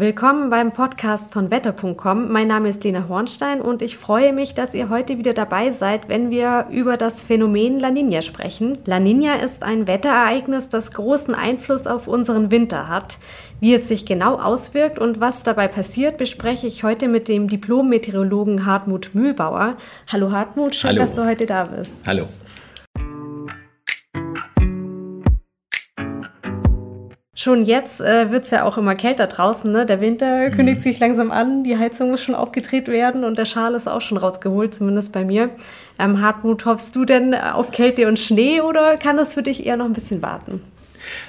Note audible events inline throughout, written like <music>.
Willkommen beim Podcast von wetter.com. Mein Name ist Lena Hornstein und ich freue mich, dass ihr heute wieder dabei seid, wenn wir über das Phänomen La Nina sprechen. La Nina ist ein Wetterereignis, das großen Einfluss auf unseren Winter hat. Wie es sich genau auswirkt und was dabei passiert, bespreche ich heute mit dem Diplom-Meteorologen Hartmut Mühlbauer. Hallo Hartmut, schön, Hallo. dass du heute da bist. Hallo. Schon jetzt äh, wird es ja auch immer kälter draußen. Ne? Der Winter mhm. kündigt sich langsam an, die Heizung muss schon aufgedreht werden und der Schal ist auch schon rausgeholt, zumindest bei mir. Ähm, Hartmut, hoffst du denn auf Kälte und Schnee oder kann das für dich eher noch ein bisschen warten?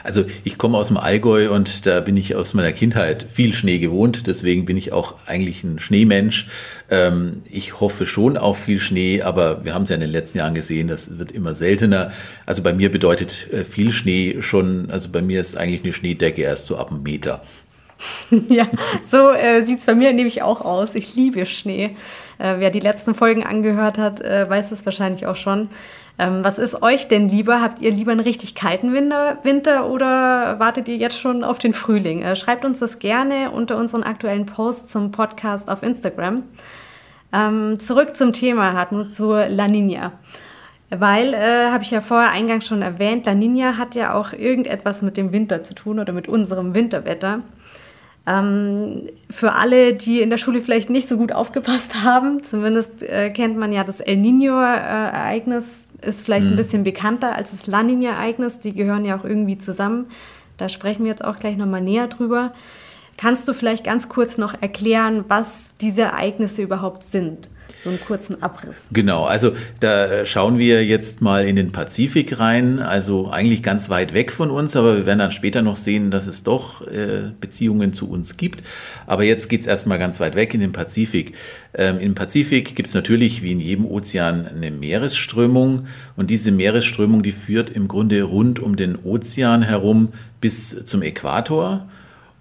Also ich komme aus dem Allgäu und da bin ich aus meiner Kindheit viel Schnee gewohnt. Deswegen bin ich auch eigentlich ein Schneemensch. Ähm, ich hoffe schon auf viel Schnee, aber wir haben es ja in den letzten Jahren gesehen, das wird immer seltener. Also bei mir bedeutet äh, viel Schnee schon, also bei mir ist eigentlich eine Schneedecke erst so ab einem Meter. <laughs> ja, so äh, sieht es bei mir nämlich auch aus. Ich liebe Schnee. Äh, wer die letzten Folgen angehört hat, äh, weiß es wahrscheinlich auch schon. Ähm, was ist euch denn lieber? Habt ihr lieber einen richtig kalten Winter, Winter oder wartet ihr jetzt schon auf den Frühling? Äh, schreibt uns das gerne unter unseren aktuellen Posts zum Podcast auf Instagram. Ähm, zurück zum Thema, Hartmut, zur La Nina. Weil, äh, habe ich ja vorher eingangs schon erwähnt, La Nina hat ja auch irgendetwas mit dem Winter zu tun oder mit unserem Winterwetter. Ähm, für alle, die in der Schule vielleicht nicht so gut aufgepasst <laughs> haben, zumindest äh, kennt man ja das El Nino-Ereignis, ist vielleicht mhm. ein bisschen bekannter als das La Nina-Ereignis. Die gehören ja auch irgendwie zusammen. Da sprechen wir jetzt auch gleich nochmal näher drüber. Kannst du vielleicht ganz kurz noch erklären, was diese Ereignisse überhaupt sind? So einen kurzen Abriss. Genau, also da schauen wir jetzt mal in den Pazifik rein, also eigentlich ganz weit weg von uns, aber wir werden dann später noch sehen, dass es doch äh, Beziehungen zu uns gibt. Aber jetzt geht es erstmal ganz weit weg in den Pazifik. Ähm, Im Pazifik gibt es natürlich wie in jedem Ozean eine Meeresströmung und diese Meeresströmung, die führt im Grunde rund um den Ozean herum bis zum Äquator.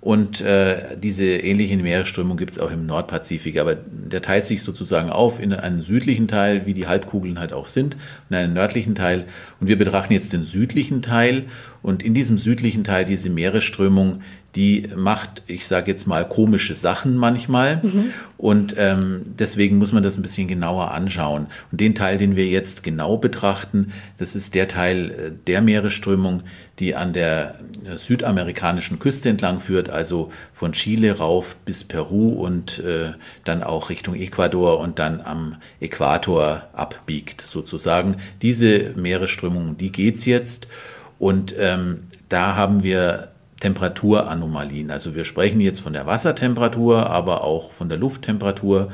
Und äh, diese ähnliche Meeresströmung gibt es auch im Nordpazifik, aber der teilt sich sozusagen auf in einen südlichen Teil, wie die Halbkugeln halt auch sind, und einen nördlichen Teil. Und wir betrachten jetzt den südlichen Teil und in diesem südlichen Teil diese Meeresströmung, die macht, ich sage jetzt mal, komische Sachen manchmal. Mhm. Und ähm, deswegen muss man das ein bisschen genauer anschauen. Und den Teil, den wir jetzt genau betrachten, das ist der Teil äh, der Meeresströmung, die an der äh, südamerikanischen Küste entlang führt, also von Chile rauf bis Peru und äh, dann auch Richtung Ecuador und dann am Äquator abbiegt sozusagen. Diese Meeresströmung, die geht's jetzt. Und ähm, da haben wir Temperaturanomalien. Also wir sprechen jetzt von der Wassertemperatur, aber auch von der Lufttemperatur.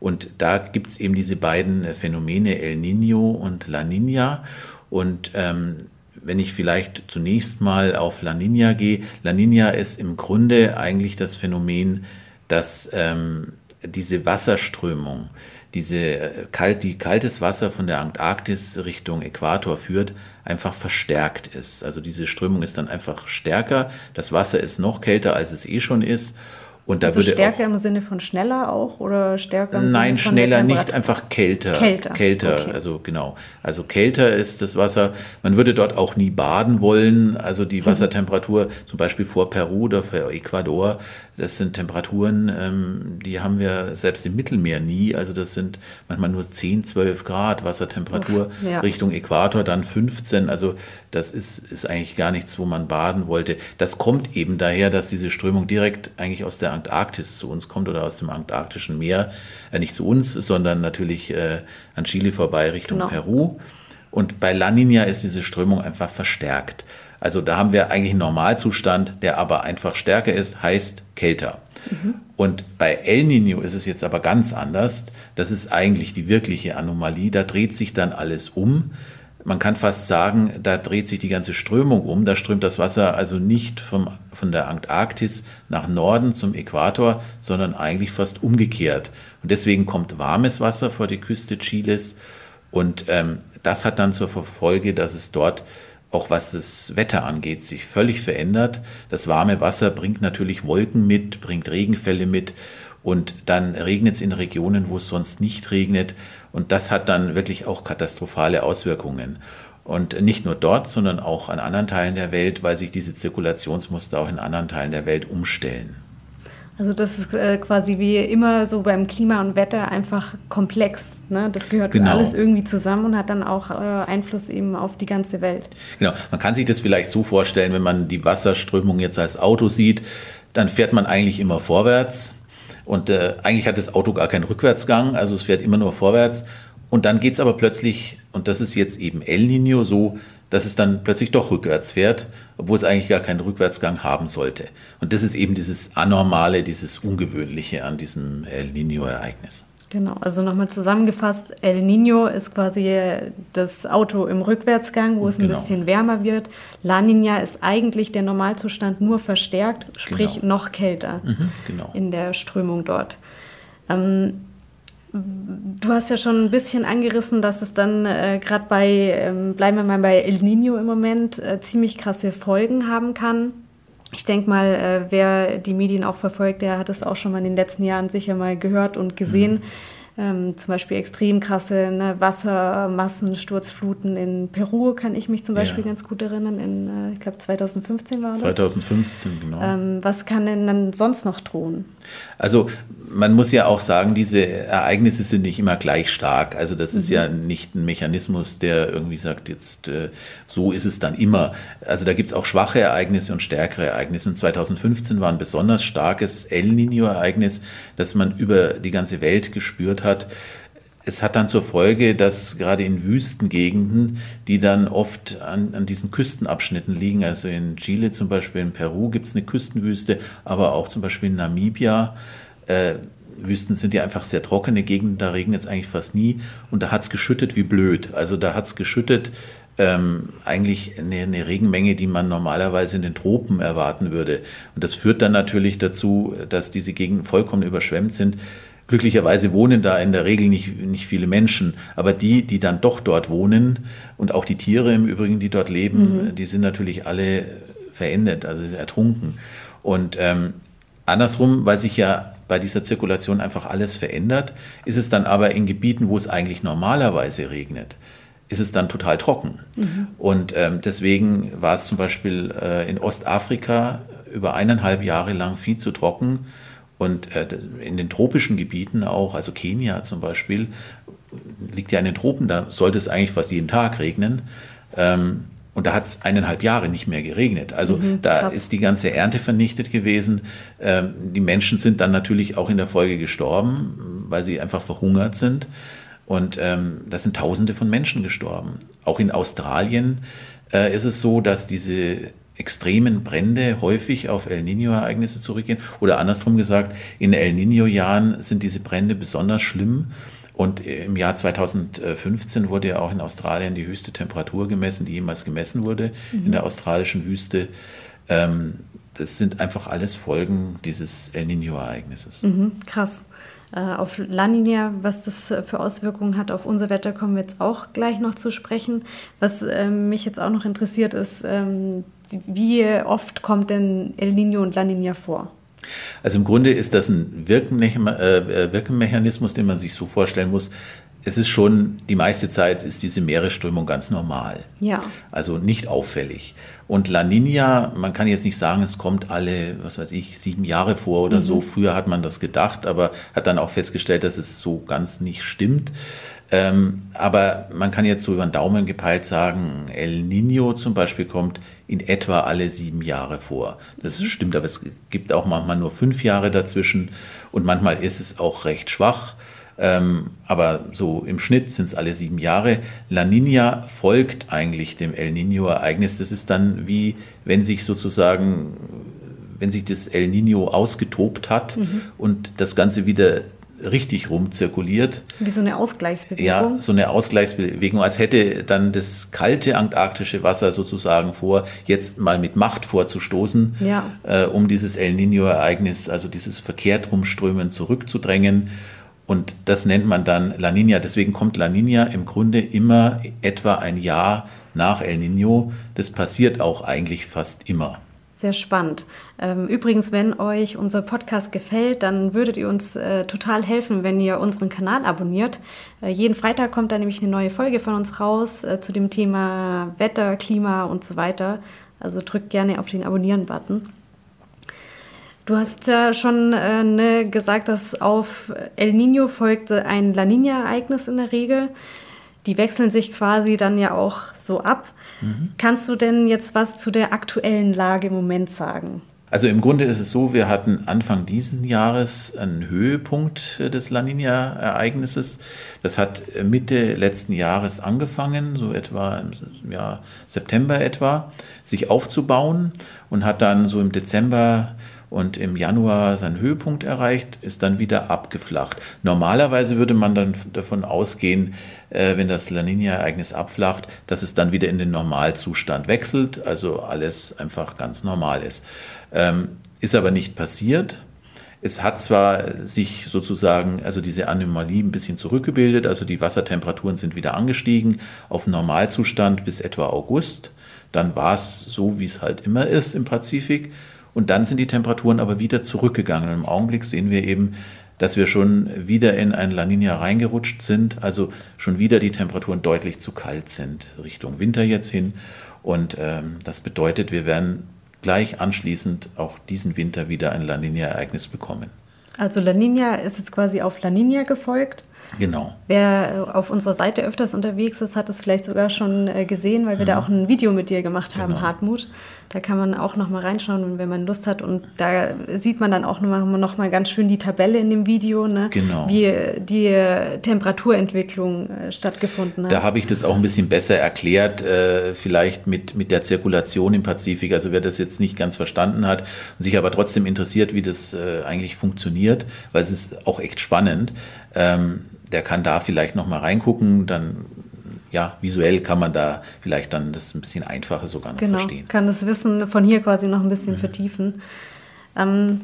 Und da gibt es eben diese beiden Phänomene El Nino und La Nina. Und ähm, wenn ich vielleicht zunächst mal auf La Nina gehe, La Nina ist im Grunde eigentlich das Phänomen, dass ähm, diese Wasserströmung, diese äh, kalt, die kaltes Wasser von der Antarktis Richtung Äquator führt, einfach verstärkt ist. Also diese Strömung ist dann einfach stärker. Das Wasser ist noch kälter, als es eh schon ist. Und da also würde stärker auch, im Sinne von schneller auch oder stärker im Nein, Sinne von schneller nicht, einfach kälter. Kälter. Kälter, okay. also genau. Also kälter ist das Wasser. Man würde dort auch nie baden wollen. Also die Wassertemperatur, zum Beispiel vor Peru oder vor Ecuador, das sind Temperaturen, ähm, die haben wir selbst im Mittelmeer nie. Also das sind manchmal nur 10, 12 Grad Wassertemperatur Uff, ja. Richtung Äquator, dann 15. Also das ist, ist eigentlich gar nichts, wo man baden wollte. Das kommt eben daher, dass diese Strömung direkt eigentlich aus der Antarktis zu uns kommt oder aus dem antarktischen Meer. Äh, nicht zu uns, sondern natürlich äh, an Chile vorbei Richtung genau. Peru. Und bei La Nina ist diese Strömung einfach verstärkt. Also da haben wir eigentlich einen Normalzustand, der aber einfach stärker ist, heißt kälter. Mhm. Und bei El Nino ist es jetzt aber ganz anders. Das ist eigentlich die wirkliche Anomalie. Da dreht sich dann alles um. Man kann fast sagen, da dreht sich die ganze Strömung um. Da strömt das Wasser also nicht vom, von der Antarktis nach Norden zum Äquator, sondern eigentlich fast umgekehrt. Und deswegen kommt warmes Wasser vor die Küste Chiles. Und ähm, das hat dann zur Folge, dass es dort auch was das Wetter angeht, sich völlig verändert. Das warme Wasser bringt natürlich Wolken mit, bringt Regenfälle mit und dann regnet es in Regionen, wo es sonst nicht regnet. Und das hat dann wirklich auch katastrophale Auswirkungen. Und nicht nur dort, sondern auch an anderen Teilen der Welt, weil sich diese Zirkulationsmuster auch in anderen Teilen der Welt umstellen. Also das ist äh, quasi wie immer so beim Klima und Wetter einfach komplex. Ne? Das gehört genau. alles irgendwie zusammen und hat dann auch äh, Einfluss eben auf die ganze Welt. Genau, man kann sich das vielleicht so vorstellen, wenn man die Wasserströmung jetzt als Auto sieht, dann fährt man eigentlich immer vorwärts und äh, eigentlich hat das Auto gar keinen Rückwärtsgang, also es fährt immer nur vorwärts. Und dann geht es aber plötzlich, und das ist jetzt eben El Nino so, dass es dann plötzlich doch rückwärts fährt, obwohl es eigentlich gar keinen Rückwärtsgang haben sollte. Und das ist eben dieses Anormale, dieses Ungewöhnliche an diesem El Nino-Ereignis. Genau, also nochmal zusammengefasst, El Nino ist quasi das Auto im Rückwärtsgang, wo es ein genau. bisschen wärmer wird. La Nina ist eigentlich der Normalzustand nur verstärkt, sprich genau. noch kälter mhm, genau. in der Strömung dort. Ähm, Du hast ja schon ein bisschen angerissen, dass es dann äh, gerade bei, ähm, bleiben wir mal bei El Nino im Moment, äh, ziemlich krasse Folgen haben kann. Ich denke mal, äh, wer die Medien auch verfolgt, der hat es auch schon mal in den letzten Jahren sicher mal gehört und gesehen. Mhm ähm, zum Beispiel extrem krasse ne, Wassermassen, Sturzfluten in Peru kann ich mich zum Beispiel ja. ganz gut erinnern. In, äh, ich glaube 2015 war das. 2015, genau. Ähm, was kann denn dann sonst noch drohen? Also man muss ja auch sagen, diese Ereignisse sind nicht immer gleich stark. Also das ist mhm. ja nicht ein Mechanismus, der irgendwie sagt, jetzt äh, so ist es dann immer. Also da gibt es auch schwache Ereignisse und stärkere Ereignisse. Und 2015 war ein besonders starkes El Nino-Ereignis, das man über die ganze Welt gespürt hat. Es hat dann zur Folge, dass gerade in Wüstengegenden, die dann oft an, an diesen Küstenabschnitten liegen, also in Chile zum Beispiel, in Peru gibt es eine Küstenwüste, aber auch zum Beispiel in Namibia, äh, Wüsten sind ja einfach sehr trockene Gegenden, da regnet es eigentlich fast nie und da hat es geschüttet wie blöd. Also da hat es geschüttet ähm, eigentlich eine, eine, Regenmenge, die man normalerweise in den Tropen erwarten würde. Und das führt dann natürlich dazu, dass diese Gegenden vollkommen überschwemmt sind. Glücklicherweise wohnen da in der Regel nicht, nicht viele Menschen, aber die, die dann doch dort wohnen und auch die Tiere im Übrigen, die dort leben, mhm. die sind natürlich alle verendet, also ertrunken. Und ähm, andersrum, weil sich ja bei dieser Zirkulation einfach alles verändert, ist es dann aber in Gebieten, wo es eigentlich normalerweise regnet, ist es dann total trocken. Mhm. Und ähm, deswegen war es zum Beispiel äh, in Ostafrika über eineinhalb Jahre lang viel zu trocken. Und äh, in den tropischen Gebieten auch, also Kenia zum Beispiel, liegt ja in den Tropen, da sollte es eigentlich fast jeden Tag regnen. Ähm, und da hat es eineinhalb Jahre nicht mehr geregnet. Also mhm, da ist die ganze Ernte vernichtet gewesen. Ähm, die Menschen sind dann natürlich auch in der Folge gestorben, weil sie einfach verhungert sind. Und ähm, da sind Tausende von Menschen gestorben. Auch in Australien äh, ist es so, dass diese extremen Brände häufig auf El Nino-Ereignisse zurückgehen. Oder andersrum gesagt, in El Nino-Jahren sind diese Brände besonders schlimm und im Jahr 2015 wurde ja auch in Australien die höchste Temperatur gemessen, die jemals gemessen wurde mhm. in der australischen Wüste. Ähm, das sind einfach alles Folgen dieses El Nino-Ereignisses. Mhm, krass. Äh, auf La Nina, was das für Auswirkungen hat auf unser Wetter, kommen wir jetzt auch gleich noch zu sprechen. Was ähm, mich jetzt auch noch interessiert ist, ähm, wie oft kommt denn El Nino und La Nina vor? Also im Grunde ist das ein äh, äh, Wirkmechanismus, den man sich so vorstellen muss. Es ist schon, die meiste Zeit ist diese Meeresströmung ganz normal. Ja. Also nicht auffällig. Und La Nina, man kann jetzt nicht sagen, es kommt alle, was weiß ich, sieben Jahre vor oder mhm. so. Früher hat man das gedacht, aber hat dann auch festgestellt, dass es so ganz nicht stimmt. Ähm, aber man kann jetzt so über den Daumen gepeilt sagen, El Nino zum Beispiel kommt in etwa alle sieben Jahre vor. Das stimmt, aber es gibt auch manchmal nur fünf Jahre dazwischen und manchmal ist es auch recht schwach. Ähm, aber so im Schnitt sind es alle sieben Jahre. La Nina folgt eigentlich dem El Nino-Ereignis. Das ist dann wie, wenn sich sozusagen, wenn sich das El Nino ausgetobt hat mhm. und das Ganze wieder richtig rumzirkuliert. Wie so eine Ausgleichsbewegung. Ja, so eine Ausgleichsbewegung, als hätte dann das kalte antarktische Wasser sozusagen vor, jetzt mal mit Macht vorzustoßen, ja. äh, um dieses El Nino-Ereignis, also dieses verkehrt rumströmen zurückzudrängen. Und das nennt man dann La Nina. Deswegen kommt La Nina im Grunde immer etwa ein Jahr nach El Nino. Das passiert auch eigentlich fast immer. Sehr spannend. Ähm, übrigens, wenn euch unser Podcast gefällt, dann würdet ihr uns äh, total helfen, wenn ihr unseren Kanal abonniert. Äh, jeden Freitag kommt da nämlich eine neue Folge von uns raus äh, zu dem Thema Wetter, Klima und so weiter. Also drückt gerne auf den Abonnieren-Button. Du hast ja schon ne, gesagt, dass auf El Nino folgte ein La Nina-Ereignis in der Regel. Die wechseln sich quasi dann ja auch so ab. Kannst du denn jetzt was zu der aktuellen Lage im Moment sagen? Also im Grunde ist es so, wir hatten Anfang dieses Jahres einen Höhepunkt des La Nina-Ereignisses. Das hat Mitte letzten Jahres angefangen, so etwa im Jahr September etwa, sich aufzubauen und hat dann so im Dezember und im Januar seinen Höhepunkt erreicht, ist dann wieder abgeflacht. Normalerweise würde man dann davon ausgehen, äh, wenn das La Nina-Ereignis abflacht, dass es dann wieder in den Normalzustand wechselt, also alles einfach ganz normal ist. Ähm, ist aber nicht passiert. Es hat zwar sich sozusagen, also diese Anomalie ein bisschen zurückgebildet, also die Wassertemperaturen sind wieder angestiegen auf Normalzustand bis etwa August. Dann war es so, wie es halt immer ist im Pazifik. Und dann sind die Temperaturen aber wieder zurückgegangen. Und im Augenblick sehen wir eben, dass wir schon wieder in ein La Nina reingerutscht sind, also schon wieder die Temperaturen deutlich zu kalt sind, Richtung Winter jetzt hin. Und ähm, das bedeutet, wir werden gleich anschließend auch diesen Winter wieder ein La Nina-Ereignis bekommen. Also La Nina ist jetzt quasi auf La Nina gefolgt. Genau. Wer auf unserer Seite öfters unterwegs ist, hat es vielleicht sogar schon äh, gesehen, weil wir mhm. da auch ein Video mit dir gemacht haben, genau. Hartmut. Da kann man auch noch mal reinschauen, wenn man Lust hat. Und da sieht man dann auch noch mal, noch mal ganz schön die Tabelle in dem Video, ne? genau. wie die Temperaturentwicklung äh, stattgefunden hat. Da habe ich das auch ein bisschen besser erklärt, äh, vielleicht mit, mit der Zirkulation im Pazifik. Also wer das jetzt nicht ganz verstanden hat und sich aber trotzdem interessiert, wie das eigentlich funktioniert, weil es ist auch echt spannend. Ähm, der kann da vielleicht noch mal reingucken, dann ja, visuell kann man da vielleicht dann das ein bisschen einfacher sogar noch genau, verstehen. kann das Wissen von hier quasi noch ein bisschen mhm. vertiefen. Ähm,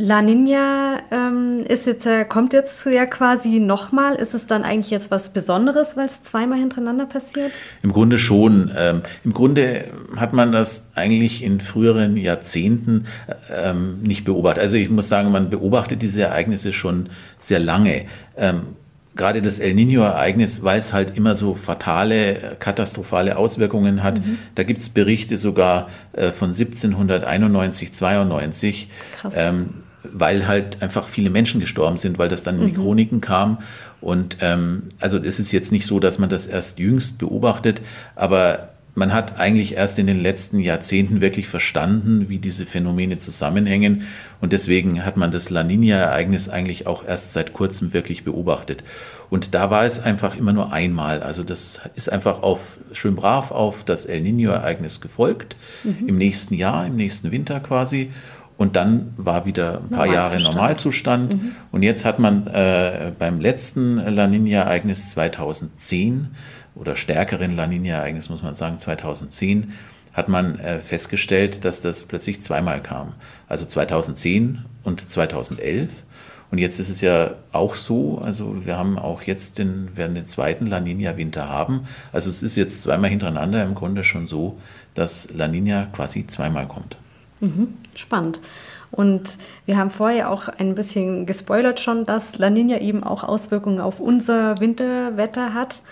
La Nina ähm, ist jetzt, äh, kommt jetzt ja quasi nochmal. Ist es dann eigentlich jetzt was Besonderes, weil es zweimal hintereinander passiert? Im Grunde schon. Ähm, Im Grunde hat man das eigentlich in früheren Jahrzehnten ähm, nicht beobachtet. Also ich muss sagen, man beobachtet diese Ereignisse schon sehr lange. Ähm, gerade das El Nino-Ereignis, weil es halt immer so fatale, katastrophale Auswirkungen hat. Mhm. Da gibt es Berichte sogar äh, von 1791, 92. Krass. Weil halt einfach viele Menschen gestorben sind, weil das dann in die mhm. Chroniken kam. Und ähm, also es ist jetzt nicht so, dass man das erst jüngst beobachtet, aber man hat eigentlich erst in den letzten Jahrzehnten wirklich verstanden, wie diese Phänomene zusammenhängen. Und deswegen hat man das La Nina-Ereignis eigentlich auch erst seit kurzem wirklich beobachtet. Und da war es einfach immer nur einmal. Also das ist einfach auf, schön brav auf das El Nino-Ereignis gefolgt, mhm. im nächsten Jahr, im nächsten Winter quasi. Und dann war wieder ein paar Jahre Normalzustand. Mhm. Und jetzt hat man äh, beim letzten La Nina-Ereignis 2010 oder stärkeren La Nina-Ereignis, muss man sagen, 2010, hat man äh, festgestellt, dass das plötzlich zweimal kam. Also 2010 und 2011. Und jetzt ist es ja auch so, also wir haben auch jetzt den, werden den zweiten La Nina-Winter haben. Also es ist jetzt zweimal hintereinander im Grunde schon so, dass La Nina quasi zweimal kommt. Mhm, spannend. Und wir haben vorher auch ein bisschen gespoilert schon, dass La Nina eben auch Auswirkungen auf unser Winterwetter hat.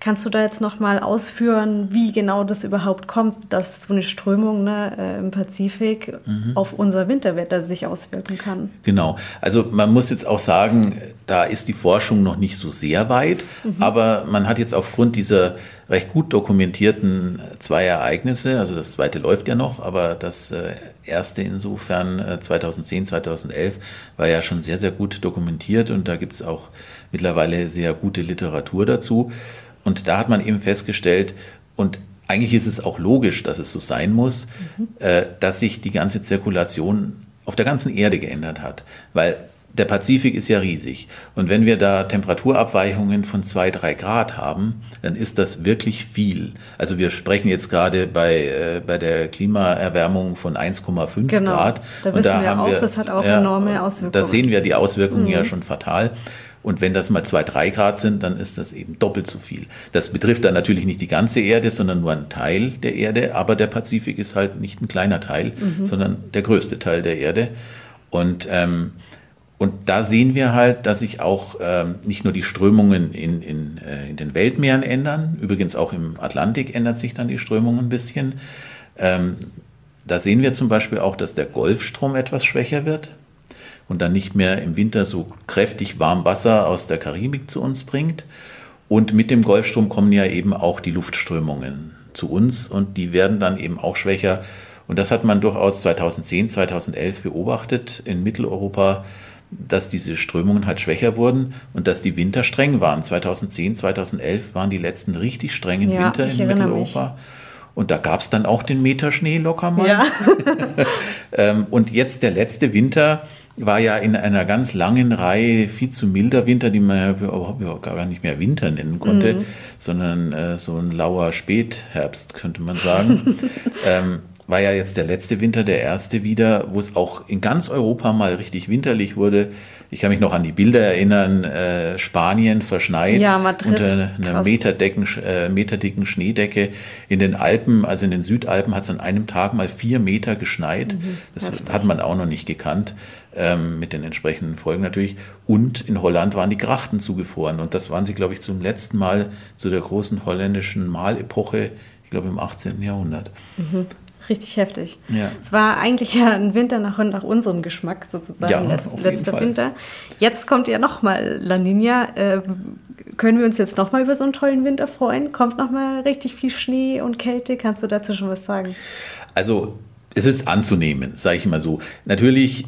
Kannst du da jetzt nochmal ausführen, wie genau das überhaupt kommt, dass so eine Strömung ne, äh, im Pazifik mhm. auf unser Winterwetter sich auswirken kann? Genau. Also man muss jetzt auch sagen, da ist die Forschung noch nicht so sehr weit, mhm. aber man hat jetzt aufgrund dieser recht gut dokumentierten zwei Ereignisse, also das zweite läuft ja noch, aber das äh, erste insofern 2010, äh, 2011 war ja schon sehr, sehr gut dokumentiert und da gibt es auch mittlerweile sehr gute Literatur dazu. Und da hat man eben festgestellt, und eigentlich ist es auch logisch, dass es so sein muss, mhm. äh, dass sich die ganze Zirkulation auf der ganzen Erde geändert hat. Weil der Pazifik ist ja riesig. Und wenn wir da Temperaturabweichungen von zwei, drei Grad haben, dann ist das wirklich viel. Also wir sprechen jetzt gerade bei, äh, bei der Klimaerwärmung von 1,5 genau. Grad. Da wissen da wir auch, wir, das hat auch ja, enorme Auswirkungen. Da sehen wir die Auswirkungen mhm. ja schon fatal. Und wenn das mal zwei, drei Grad sind, dann ist das eben doppelt so viel. Das betrifft dann natürlich nicht die ganze Erde, sondern nur einen Teil der Erde. Aber der Pazifik ist halt nicht ein kleiner Teil, mhm. sondern der größte Teil der Erde. Und, ähm, und da sehen wir halt, dass sich auch ähm, nicht nur die Strömungen in, in, äh, in den Weltmeeren ändern, übrigens auch im Atlantik ändert sich dann die Strömung ein bisschen. Ähm, da sehen wir zum Beispiel auch, dass der Golfstrom etwas schwächer wird und dann nicht mehr im Winter so kräftig warm Wasser aus der Karibik zu uns bringt. Und mit dem Golfstrom kommen ja eben auch die Luftströmungen zu uns und die werden dann eben auch schwächer. Und das hat man durchaus 2010, 2011 beobachtet in Mitteleuropa, dass diese Strömungen halt schwächer wurden und dass die Winter streng waren. 2010, 2011 waren die letzten richtig strengen ja, Winter in Mitteleuropa. Mich. Und da gab es dann auch den Meter Schnee locker mal. Ja. <laughs> Ähm, und jetzt der letzte Winter war ja in einer ganz langen Reihe viel zu milder Winter, die man ja überhaupt gar nicht mehr Winter nennen konnte, mhm. sondern äh, so ein lauer Spätherbst, könnte man sagen. <laughs> ähm, war ja jetzt der letzte Winter, der erste wieder, wo es auch in ganz Europa mal richtig winterlich wurde. Ich kann mich noch an die Bilder erinnern, äh, Spanien verschneit ja, Madrid, unter einer meterdecken, äh, meterdicken Schneedecke. In den Alpen, also in den Südalpen, hat es an einem Tag mal vier Meter geschneit. Mhm, das heftig. hat man auch noch nicht gekannt, ähm, mit den entsprechenden Folgen natürlich. Und in Holland waren die Grachten zugefroren. Und das waren sie, glaube ich, zum letzten Mal zu der großen holländischen Malepoche, ich glaube im 18. Jahrhundert. Mhm. Richtig heftig. Ja. Es war eigentlich ja ein Winter nach, nach unserem Geschmack sozusagen, ja, letzt, letzter Fall. Winter. Jetzt kommt ja nochmal La Nina. Äh, können wir uns jetzt nochmal über so einen tollen Winter freuen? Kommt nochmal richtig viel Schnee und Kälte? Kannst du dazu schon was sagen? Also es ist anzunehmen, sage ich mal so. Natürlich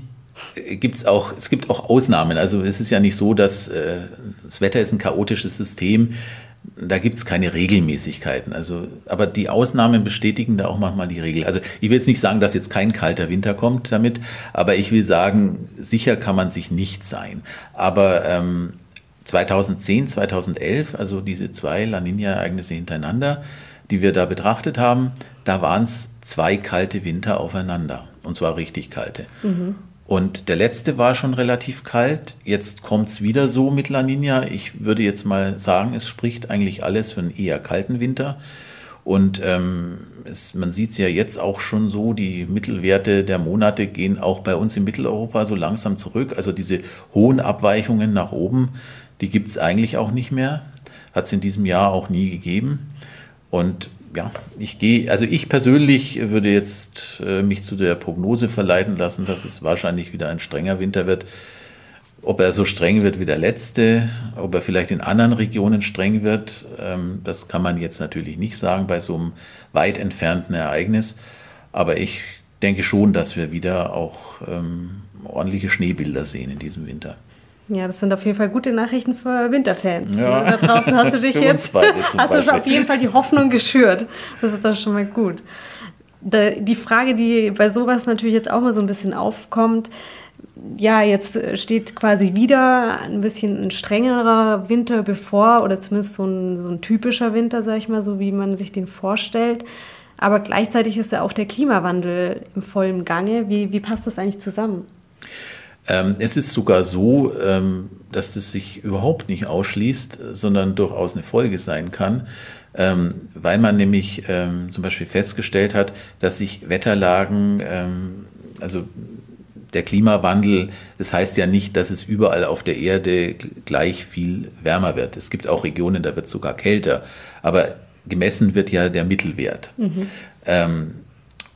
gibt es auch, es gibt auch Ausnahmen. Also es ist ja nicht so, dass äh, das Wetter ist ein chaotisches System da gibt es keine Regelmäßigkeiten. Also, aber die Ausnahmen bestätigen da auch manchmal die Regel. Also ich will jetzt nicht sagen, dass jetzt kein kalter Winter kommt damit, aber ich will sagen, sicher kann man sich nicht sein. Aber ähm, 2010, 2011, also diese zwei La Nina-Ereignisse hintereinander, die wir da betrachtet haben, da waren es zwei kalte Winter aufeinander. Und zwar richtig kalte. Mhm. Und der letzte war schon relativ kalt. Jetzt kommt es wieder so mit La Nina. Ich würde jetzt mal sagen, es spricht eigentlich alles für einen eher kalten Winter. Und ähm, es, man sieht es ja jetzt auch schon so, die Mittelwerte der Monate gehen auch bei uns in Mitteleuropa so langsam zurück. Also diese hohen Abweichungen nach oben, die gibt es eigentlich auch nicht mehr. Hat es in diesem Jahr auch nie gegeben. Und ja, ich gehe, also ich persönlich würde jetzt äh, mich zu der Prognose verleiten lassen, dass es wahrscheinlich wieder ein strenger Winter wird. Ob er so streng wird wie der letzte, ob er vielleicht in anderen Regionen streng wird, ähm, das kann man jetzt natürlich nicht sagen bei so einem weit entfernten Ereignis. Aber ich denke schon, dass wir wieder auch ähm, ordentliche Schneebilder sehen in diesem Winter. Ja, das sind auf jeden Fall gute Nachrichten für Winterfans. Ja. Da draußen hast du <laughs> dich jetzt hast du schon auf jeden Fall die Hoffnung geschürt. Das ist doch schon mal gut. Die Frage, die bei sowas natürlich jetzt auch mal so ein bisschen aufkommt, ja, jetzt steht quasi wieder ein bisschen ein strengerer Winter bevor oder zumindest so ein, so ein typischer Winter, sag ich mal, so wie man sich den vorstellt. Aber gleichzeitig ist ja auch der Klimawandel im vollen Gange. Wie, wie passt das eigentlich zusammen? Ähm, es ist sogar so, ähm, dass das sich überhaupt nicht ausschließt, sondern durchaus eine Folge sein kann, ähm, weil man nämlich ähm, zum Beispiel festgestellt hat, dass sich Wetterlagen, ähm, also der Klimawandel, das heißt ja nicht, dass es überall auf der Erde gleich viel wärmer wird. Es gibt auch Regionen, da wird es sogar kälter. Aber gemessen wird ja der Mittelwert. Mhm.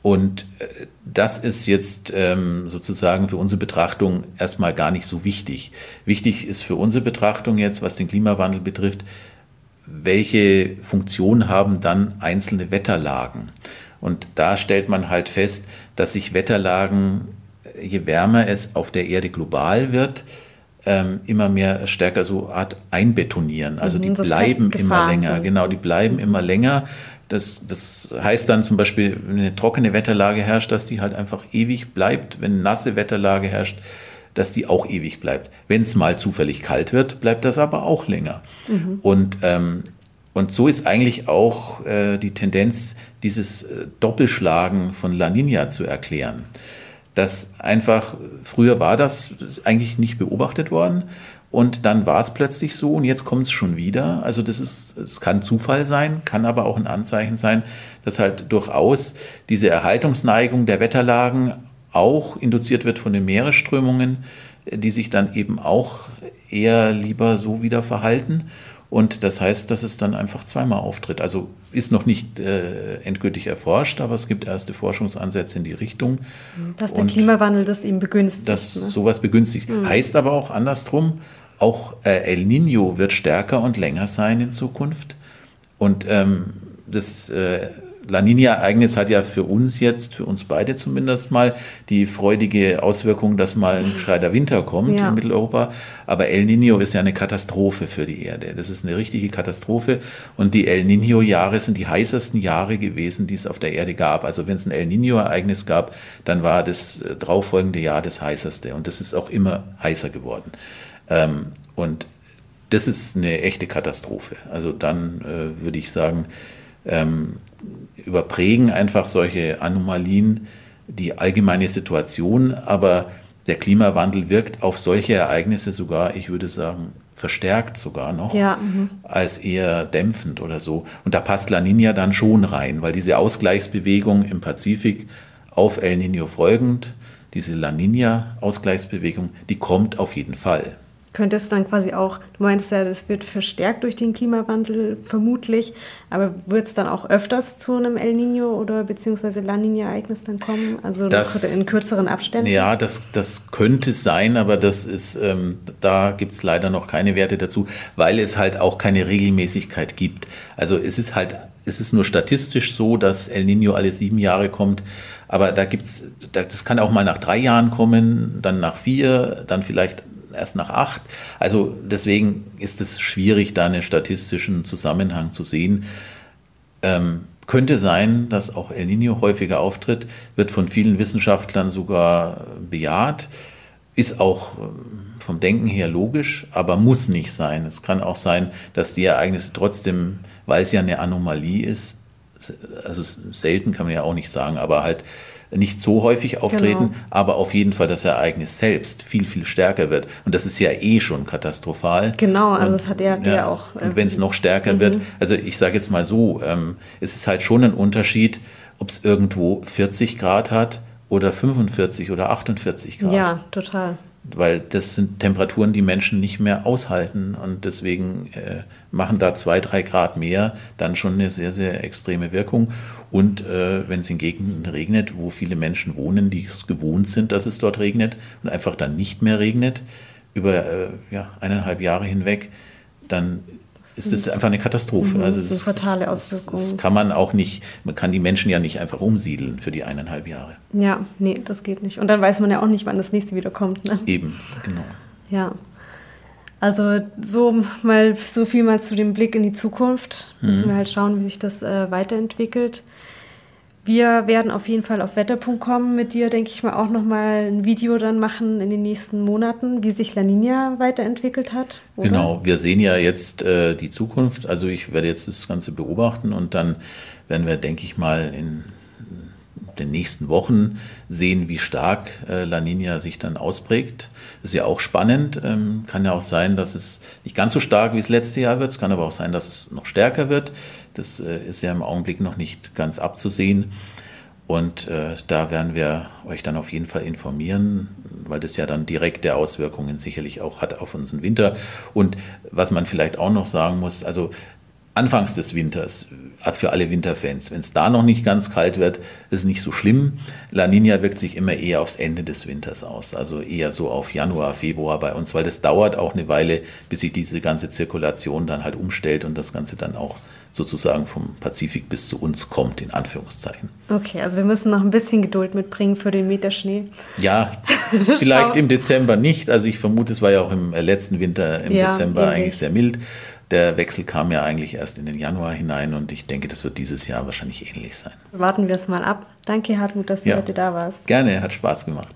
Und äh, das ist jetzt ähm, sozusagen für unsere Betrachtung erstmal gar nicht so wichtig. Wichtig ist für unsere Betrachtung jetzt, was den Klimawandel betrifft, welche Funktion haben dann einzelne Wetterlagen. Und da stellt man halt fest, dass sich Wetterlagen, je wärmer es auf der Erde global wird, ähm, immer mehr stärker so Art einbetonieren. Also mhm, die so bleiben immer länger. Sind. Genau, die bleiben immer länger. Das, das heißt dann zum Beispiel, wenn eine trockene Wetterlage herrscht, dass die halt einfach ewig bleibt. Wenn nasse Wetterlage herrscht, dass die auch ewig bleibt. Wenn es mal zufällig kalt wird, bleibt das aber auch länger. Mhm. Und, ähm, und so ist eigentlich auch äh, die Tendenz, dieses äh, Doppelschlagen von La Nina zu erklären. Das einfach, früher war das eigentlich nicht beobachtet worden. Und dann war es plötzlich so und jetzt kommt es schon wieder. Also das ist, es kann Zufall sein, kann aber auch ein Anzeichen sein, dass halt durchaus diese Erhaltungsneigung der Wetterlagen auch induziert wird von den Meeresströmungen, die sich dann eben auch eher lieber so wieder verhalten. Und das heißt, dass es dann einfach zweimal auftritt. Also ist noch nicht äh, endgültig erforscht, aber es gibt erste Forschungsansätze in die Richtung. Dass der Klimawandel das eben begünstigt. Dass ne? sowas begünstigt. Mhm. Heißt aber auch andersrum, auch äh, El Nino wird stärker und länger sein in Zukunft. Und ähm, das äh, La Nina-Ereignis hat ja für uns jetzt, für uns beide zumindest mal, die freudige Auswirkung, dass mal ein gescheiter Winter kommt ja. in Mitteleuropa. Aber El Nino ist ja eine Katastrophe für die Erde. Das ist eine richtige Katastrophe. Und die El Nino-Jahre sind die heißesten Jahre gewesen, die es auf der Erde gab. Also wenn es ein El Nino-Ereignis gab, dann war das äh, darauffolgende Jahr das heißeste. Und das ist auch immer heißer geworden. Ähm, und das ist eine echte Katastrophe. Also dann äh, würde ich sagen, ähm, überprägen einfach solche Anomalien die allgemeine Situation, aber der Klimawandel wirkt auf solche Ereignisse sogar, ich würde sagen, verstärkt sogar noch, ja, mhm. als eher dämpfend oder so. Und da passt La Nina dann schon rein, weil diese Ausgleichsbewegung im Pazifik auf El Nino folgend, diese La Nina-Ausgleichsbewegung, die kommt auf jeden Fall könnte es dann quasi auch, du meinst ja, das wird verstärkt durch den Klimawandel vermutlich, aber wird es dann auch öfters zu einem El Nino oder beziehungsweise La Nina-Ereignis dann kommen? Also das, in kürzeren Abständen? Ja, das, das könnte sein, aber das ist, ähm, da gibt es leider noch keine Werte dazu, weil es halt auch keine Regelmäßigkeit gibt. Also es ist halt, es ist nur statistisch so, dass El Nino alle sieben Jahre kommt. Aber da gibt's, das kann auch mal nach drei Jahren kommen, dann nach vier, dann vielleicht erst nach acht. Also deswegen ist es schwierig, da einen statistischen Zusammenhang zu sehen. Ähm, könnte sein, dass auch El Nino häufiger auftritt, wird von vielen Wissenschaftlern sogar bejaht, ist auch ähm, vom Denken her logisch, aber muss nicht sein. Es kann auch sein, dass die Ereignisse trotzdem, weil es ja eine Anomalie ist, also selten kann man ja auch nicht sagen, aber halt nicht so häufig auftreten, genau. aber auf jeden Fall das Ereignis selbst viel, viel stärker wird. Und das ist ja eh schon katastrophal. Genau, also es hat ja, ja auch. und wenn es noch stärker mhm. wird, also ich sage jetzt mal so, ähm, es ist halt schon ein Unterschied, ob es irgendwo 40 Grad hat oder 45 oder 48 Grad. Ja, total weil das sind Temperaturen, die Menschen nicht mehr aushalten und deswegen äh, machen da zwei, drei Grad mehr dann schon eine sehr, sehr extreme Wirkung. Und äh, wenn es in Gegenden regnet, wo viele Menschen wohnen, die es gewohnt sind, dass es dort regnet und einfach dann nicht mehr regnet, über äh, ja, eineinhalb Jahre hinweg, dann ist das einfach eine Katastrophe. Mhm, also das sind fatale Auswirkungen. Das, das, kann man auch nicht, man kann die Menschen ja nicht einfach umsiedeln für die eineinhalb Jahre. Ja, nee, das geht nicht. Und dann weiß man ja auch nicht, wann das nächste wieder kommt. Ne? Eben, genau. Ja. Also so mal so viel mal zu dem Blick in die Zukunft. Mhm. Müssen wir halt schauen, wie sich das äh, weiterentwickelt. Wir werden auf jeden Fall auf Wetter.com mit dir, denke ich mal, auch nochmal ein Video dann machen in den nächsten Monaten, wie sich La Nina weiterentwickelt hat. Oder? Genau, wir sehen ja jetzt äh, die Zukunft. Also ich werde jetzt das Ganze beobachten und dann werden wir, denke ich mal, in den nächsten Wochen sehen, wie stark äh, La Nina sich dann ausprägt. Das ist ja auch spannend. Ähm, kann ja auch sein, dass es nicht ganz so stark wie das letzte Jahr wird. Es kann aber auch sein, dass es noch stärker wird. Das äh, ist ja im Augenblick noch nicht ganz abzusehen. Und äh, da werden wir euch dann auf jeden Fall informieren, weil das ja dann direkte Auswirkungen sicherlich auch hat auf unseren Winter. Und was man vielleicht auch noch sagen muss, also anfangs des Winters, äh, für alle Winterfans, wenn es da noch nicht ganz kalt wird, ist es nicht so schlimm. La Nina wirkt sich immer eher aufs Ende des Winters aus, also eher so auf Januar, Februar bei uns, weil das dauert auch eine Weile, bis sich diese ganze Zirkulation dann halt umstellt und das Ganze dann auch sozusagen vom Pazifik bis zu uns kommt, in Anführungszeichen. Okay, also wir müssen noch ein bisschen Geduld mitbringen für den Meter Schnee. Ja, <laughs> vielleicht im Dezember nicht. Also ich vermute, es war ja auch im letzten Winter im ja, Dezember ähnlich. eigentlich sehr mild. Der Wechsel kam ja eigentlich erst in den Januar hinein und ich denke, das wird dieses Jahr wahrscheinlich ähnlich sein. Warten wir es mal ab. Danke, Hartmut, dass du ja. heute da warst. Gerne, hat Spaß gemacht.